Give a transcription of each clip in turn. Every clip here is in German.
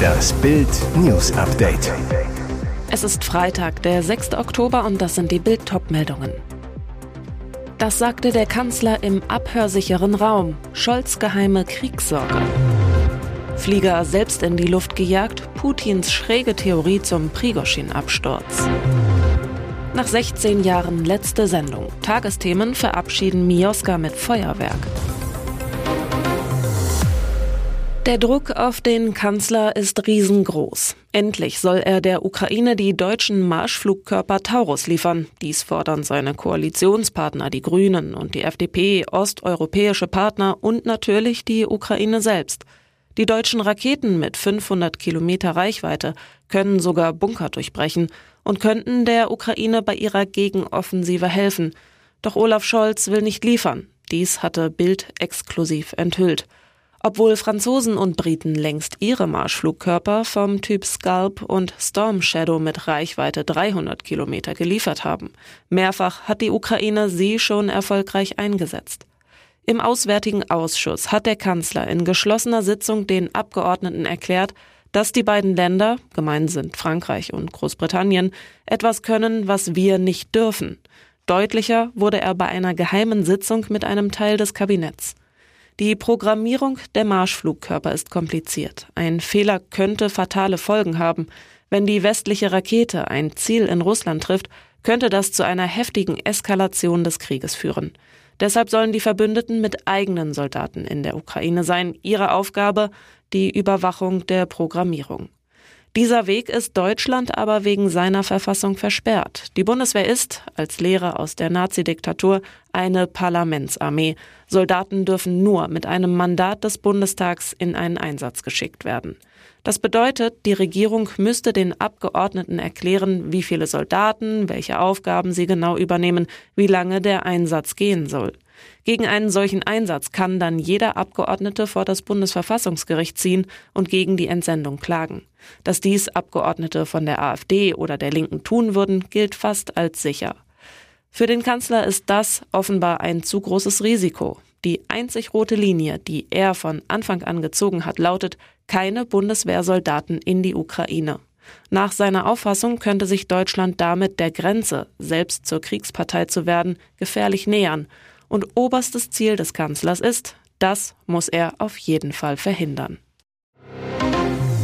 Das Bild News Update. Es ist Freitag, der 6. Oktober und das sind die Bild meldungen Das sagte der Kanzler im abhörsicheren Raum. Scholz geheime Kriegssorge. Flieger selbst in die Luft gejagt, Putins schräge Theorie zum Prigoschin-Absturz. Nach 16 Jahren letzte Sendung. Tagesthemen verabschieden Mioska mit Feuerwerk. Der Druck auf den Kanzler ist riesengroß. Endlich soll er der Ukraine die deutschen Marschflugkörper Taurus liefern. Dies fordern seine Koalitionspartner, die Grünen und die FDP, osteuropäische Partner und natürlich die Ukraine selbst. Die deutschen Raketen mit 500 Kilometer Reichweite können sogar Bunker durchbrechen und könnten der Ukraine bei ihrer Gegenoffensive helfen. Doch Olaf Scholz will nicht liefern. Dies hatte Bild exklusiv enthüllt. Obwohl Franzosen und Briten längst ihre Marschflugkörper vom Typ Scalp und Storm Shadow mit Reichweite 300 Kilometer geliefert haben. Mehrfach hat die Ukraine sie schon erfolgreich eingesetzt. Im Auswärtigen Ausschuss hat der Kanzler in geschlossener Sitzung den Abgeordneten erklärt, dass die beiden Länder, gemein sind Frankreich und Großbritannien, etwas können, was wir nicht dürfen. Deutlicher wurde er bei einer geheimen Sitzung mit einem Teil des Kabinetts. Die Programmierung der Marschflugkörper ist kompliziert. Ein Fehler könnte fatale Folgen haben. Wenn die westliche Rakete ein Ziel in Russland trifft, könnte das zu einer heftigen Eskalation des Krieges führen. Deshalb sollen die Verbündeten mit eigenen Soldaten in der Ukraine sein. Ihre Aufgabe die Überwachung der Programmierung. Dieser Weg ist Deutschland aber wegen seiner Verfassung versperrt. Die Bundeswehr ist, als Lehre aus der Nazidiktatur, eine Parlamentsarmee. Soldaten dürfen nur mit einem Mandat des Bundestags in einen Einsatz geschickt werden. Das bedeutet, die Regierung müsste den Abgeordneten erklären, wie viele Soldaten, welche Aufgaben sie genau übernehmen, wie lange der Einsatz gehen soll. Gegen einen solchen Einsatz kann dann jeder Abgeordnete vor das Bundesverfassungsgericht ziehen und gegen die Entsendung klagen. Dass dies Abgeordnete von der AfD oder der Linken tun würden, gilt fast als sicher. Für den Kanzler ist das offenbar ein zu großes Risiko. Die einzig rote Linie, die er von Anfang an gezogen hat, lautet keine Bundeswehrsoldaten in die Ukraine. Nach seiner Auffassung könnte sich Deutschland damit der Grenze, selbst zur Kriegspartei zu werden, gefährlich nähern und oberstes Ziel des Kanzlers ist, das muss er auf jeden Fall verhindern.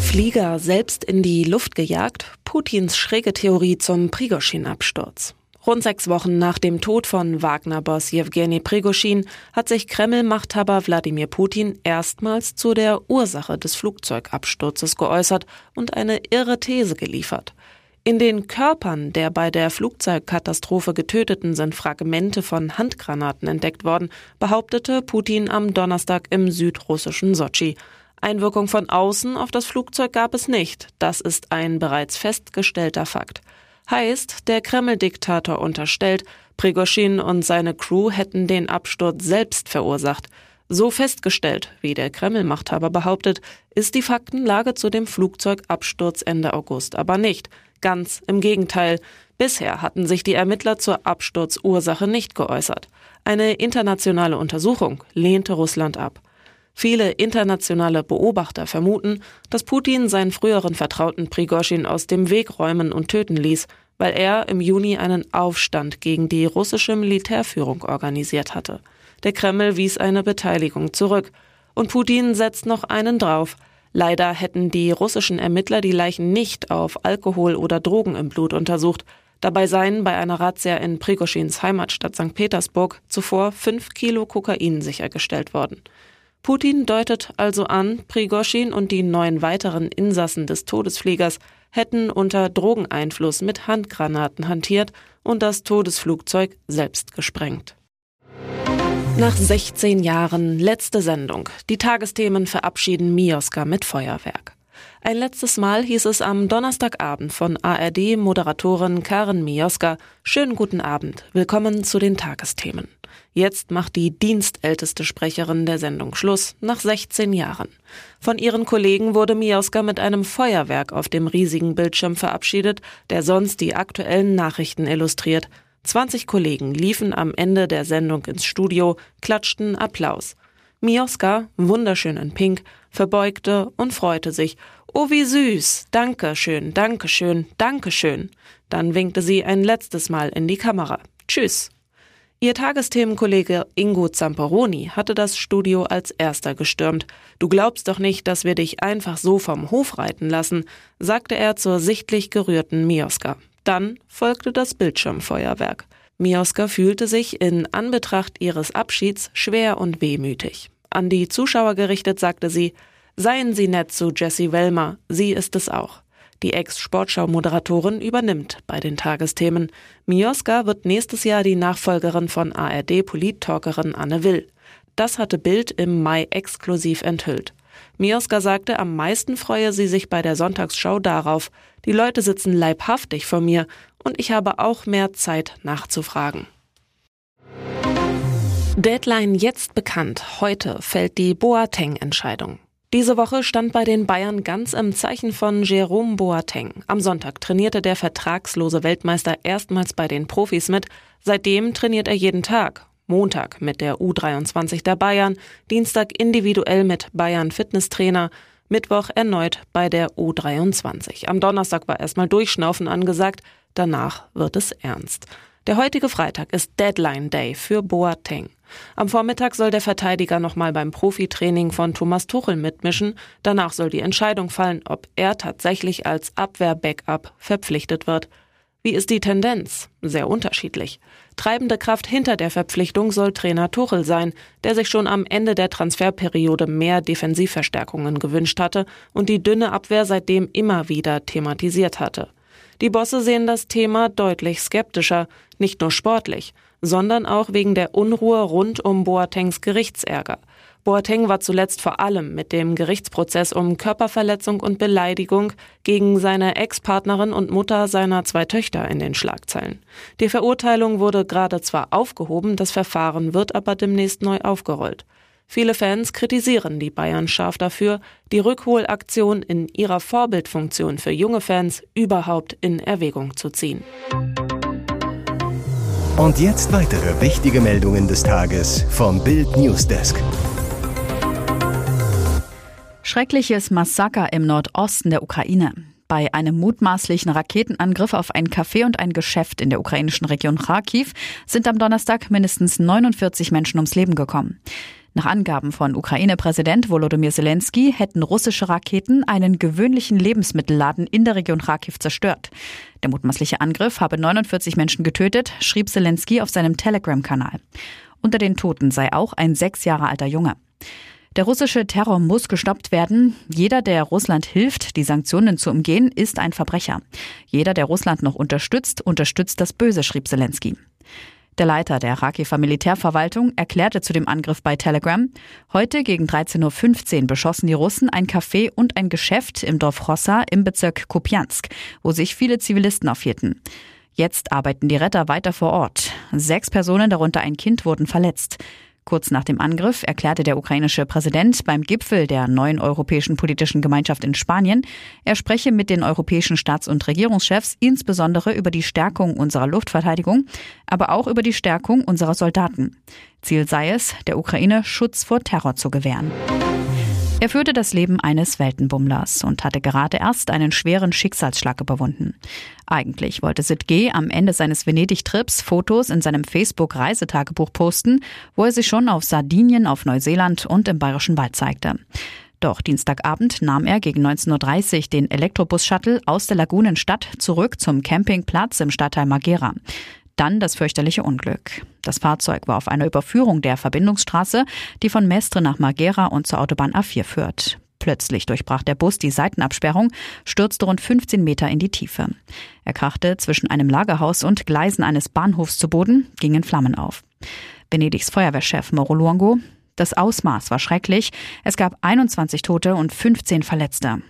Flieger selbst in die Luft gejagt, Putins schräge Theorie zum Prigoschin-Absturz. Rund sechs Wochen nach dem Tod von Wagner-Boss Jewgeni Prigoschin hat sich Kreml-Machthaber Wladimir Putin erstmals zu der Ursache des Flugzeugabsturzes geäußert und eine irre These geliefert. In den Körpern der bei der Flugzeugkatastrophe Getöteten sind Fragmente von Handgranaten entdeckt worden, behauptete Putin am Donnerstag im südrussischen Sotschi. Einwirkung von außen auf das Flugzeug gab es nicht. Das ist ein bereits festgestellter Fakt. Heißt, der Kreml-Diktator unterstellt, Prigoschin und seine Crew hätten den Absturz selbst verursacht. So festgestellt, wie der Kreml-Machthaber behauptet, ist die Faktenlage zu dem Flugzeugabsturz Ende August aber nicht. Ganz im Gegenteil. Bisher hatten sich die Ermittler zur Absturzursache nicht geäußert. Eine internationale Untersuchung lehnte Russland ab. Viele internationale Beobachter vermuten, dass Putin seinen früheren Vertrauten Prigoschin aus dem Weg räumen und töten ließ, weil er im Juni einen Aufstand gegen die russische Militärführung organisiert hatte. Der Kreml wies eine Beteiligung zurück. Und Putin setzt noch einen drauf – Leider hätten die russischen Ermittler die Leichen nicht auf Alkohol oder Drogen im Blut untersucht. Dabei seien bei einer Razzia in Prigoschins Heimatstadt St. Petersburg zuvor fünf Kilo Kokain sichergestellt worden. Putin deutet also an, Prigoschin und die neun weiteren Insassen des Todesfliegers hätten unter Drogeneinfluss mit Handgranaten hantiert und das Todesflugzeug selbst gesprengt. Nach 16 Jahren letzte Sendung. Die Tagesthemen verabschieden Mioska mit Feuerwerk. Ein letztes Mal hieß es am Donnerstagabend von ARD-Moderatorin Karen Mioska, schönen guten Abend, willkommen zu den Tagesthemen. Jetzt macht die dienstälteste Sprecherin der Sendung Schluss, nach 16 Jahren. Von ihren Kollegen wurde Mioska mit einem Feuerwerk auf dem riesigen Bildschirm verabschiedet, der sonst die aktuellen Nachrichten illustriert. 20 Kollegen liefen am Ende der Sendung ins Studio, klatschten Applaus. Mioska, wunderschön in Pink, verbeugte und freute sich. Oh, wie süß! Danke schön, danke schön, danke schön. Dann winkte sie ein letztes Mal in die Kamera. Tschüss. Ihr Tagesthemenkollege Ingo Zamperoni hatte das Studio als erster gestürmt. Du glaubst doch nicht, dass wir dich einfach so vom Hof reiten lassen, sagte er zur sichtlich gerührten Mioska. Dann folgte das Bildschirmfeuerwerk. Mioska fühlte sich in Anbetracht ihres Abschieds schwer und wehmütig. An die Zuschauer gerichtet sagte sie, Seien Sie nett zu Jessie Wellmer, sie ist es auch. Die Ex-Sportschau-Moderatorin übernimmt bei den Tagesthemen. Mioska wird nächstes Jahr die Nachfolgerin von ARD-Polit-Talkerin Anne Will. Das hatte Bild im Mai exklusiv enthüllt. Mioska sagte, am meisten freue sie sich bei der Sonntagsschau darauf. Die Leute sitzen leibhaftig vor mir und ich habe auch mehr Zeit nachzufragen. Deadline jetzt bekannt. Heute fällt die Boateng-Entscheidung. Diese Woche stand bei den Bayern ganz im Zeichen von Jerome Boateng. Am Sonntag trainierte der vertragslose Weltmeister erstmals bei den Profis mit. Seitdem trainiert er jeden Tag. Montag mit der U23 der Bayern, Dienstag individuell mit Bayern Fitnesstrainer, Mittwoch erneut bei der U23. Am Donnerstag war erstmal Durchschnaufen angesagt, danach wird es ernst. Der heutige Freitag ist Deadline Day für Boateng. Am Vormittag soll der Verteidiger nochmal beim Profitraining von Thomas Tuchel mitmischen. Danach soll die Entscheidung fallen, ob er tatsächlich als Abwehr-Backup verpflichtet wird. Wie ist die Tendenz? Sehr unterschiedlich. Treibende Kraft hinter der Verpflichtung soll Trainer Tuchel sein, der sich schon am Ende der Transferperiode mehr Defensivverstärkungen gewünscht hatte und die dünne Abwehr seitdem immer wieder thematisiert hatte. Die Bosse sehen das Thema deutlich skeptischer, nicht nur sportlich sondern auch wegen der Unruhe rund um Boatengs Gerichtsärger. Boateng war zuletzt vor allem mit dem Gerichtsprozess um Körperverletzung und Beleidigung gegen seine Ex-Partnerin und Mutter seiner zwei Töchter in den Schlagzeilen. Die Verurteilung wurde gerade zwar aufgehoben, das Verfahren wird aber demnächst neu aufgerollt. Viele Fans kritisieren die Bayern scharf dafür, die Rückholaktion in ihrer Vorbildfunktion für junge Fans überhaupt in Erwägung zu ziehen. Und jetzt weitere wichtige Meldungen des Tages vom Bild Newsdesk. Schreckliches Massaker im Nordosten der Ukraine. Bei einem mutmaßlichen Raketenangriff auf ein Café und ein Geschäft in der ukrainischen Region Kharkiv sind am Donnerstag mindestens 49 Menschen ums Leben gekommen. Nach Angaben von Ukraine-Präsident Volodymyr Zelensky hätten russische Raketen einen gewöhnlichen Lebensmittelladen in der Region Kharkiv zerstört. Der mutmaßliche Angriff habe 49 Menschen getötet, schrieb Zelensky auf seinem Telegram-Kanal. Unter den Toten sei auch ein sechs Jahre alter Junge. Der russische Terror muss gestoppt werden. Jeder, der Russland hilft, die Sanktionen zu umgehen, ist ein Verbrecher. Jeder, der Russland noch unterstützt, unterstützt das Böse, schrieb Zelensky. Der Leiter der Rakifer Militärverwaltung erklärte zu dem Angriff bei Telegram, heute gegen 13.15 Uhr beschossen die Russen ein Café und ein Geschäft im Dorf Rossa im Bezirk Kupiansk, wo sich viele Zivilisten aufhielten. Jetzt arbeiten die Retter weiter vor Ort. Sechs Personen, darunter ein Kind, wurden verletzt. Kurz nach dem Angriff erklärte der ukrainische Präsident beim Gipfel der neuen europäischen politischen Gemeinschaft in Spanien, er spreche mit den europäischen Staats- und Regierungschefs insbesondere über die Stärkung unserer Luftverteidigung, aber auch über die Stärkung unserer Soldaten. Ziel sei es, der Ukraine Schutz vor Terror zu gewähren. Er führte das Leben eines Weltenbummlers und hatte gerade erst einen schweren Schicksalsschlag überwunden. Eigentlich wollte Sid G. am Ende seines Venedig-Trips Fotos in seinem Facebook-Reisetagebuch posten, wo er sich schon auf Sardinien, auf Neuseeland und im Bayerischen Wald zeigte. Doch Dienstagabend nahm er gegen 19.30 Uhr den Elektrobus-Shuttle aus der Lagunenstadt zurück zum Campingplatz im Stadtteil Magera. Dann das fürchterliche Unglück. Das Fahrzeug war auf einer Überführung der Verbindungsstraße, die von Mestre nach Margera und zur Autobahn A4 führt. Plötzlich durchbrach der Bus die Seitenabsperrung, stürzte rund 15 Meter in die Tiefe. Er krachte zwischen einem Lagerhaus und Gleisen eines Bahnhofs zu Boden, gingen Flammen auf. Venedigs Feuerwehrchef Mauro Luongo. Das Ausmaß war schrecklich. Es gab 21 Tote und 15 Verletzte.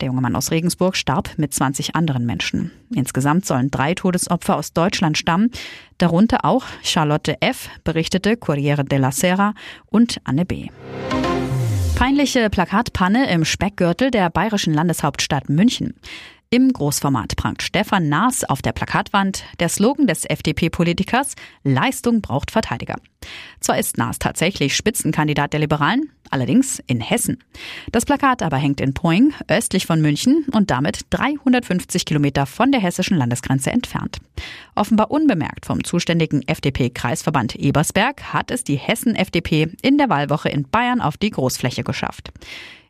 Der junge Mann aus Regensburg starb mit 20 anderen Menschen. Insgesamt sollen drei Todesopfer aus Deutschland stammen, darunter auch Charlotte F., berichtete Corriere della Sera und Anne B. Peinliche Plakatpanne im Speckgürtel der bayerischen Landeshauptstadt München. Im Großformat prangt Stefan Naas auf der Plakatwand der Slogan des FDP-Politikers Leistung braucht Verteidiger. Zwar ist Naas tatsächlich Spitzenkandidat der Liberalen, allerdings in Hessen. Das Plakat aber hängt in Poing, östlich von München und damit 350 Kilometer von der hessischen Landesgrenze entfernt. Offenbar unbemerkt vom zuständigen FDP-Kreisverband Ebersberg hat es die Hessen-FDP in der Wahlwoche in Bayern auf die Großfläche geschafft.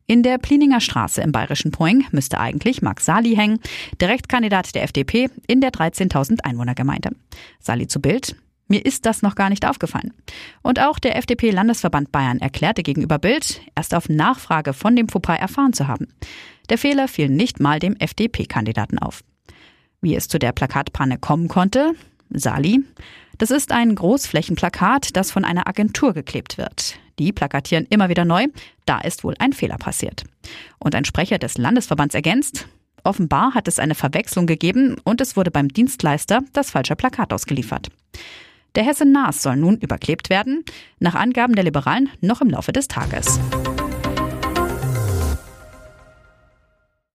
In der Plininger Straße im bayerischen Poing müsste eigentlich Max Sali hängen, Direktkandidat der FDP in der 13.000 Einwohnergemeinde. Sali zu Bild. Mir ist das noch gar nicht aufgefallen. Und auch der FDP-Landesverband Bayern erklärte gegenüber Bild, erst auf Nachfrage von dem Fauxpas erfahren zu haben. Der Fehler fiel nicht mal dem FDP-Kandidaten auf. Wie es zu der Plakatpanne kommen konnte? Sali. Das ist ein Großflächenplakat, das von einer Agentur geklebt wird. Die plakatieren immer wieder neu. Da ist wohl ein Fehler passiert. Und ein Sprecher des Landesverbands ergänzt, offenbar hat es eine Verwechslung gegeben und es wurde beim Dienstleister das falsche Plakat ausgeliefert. Der Hesse Naas soll nun überklebt werden, nach Angaben der Liberalen noch im Laufe des Tages.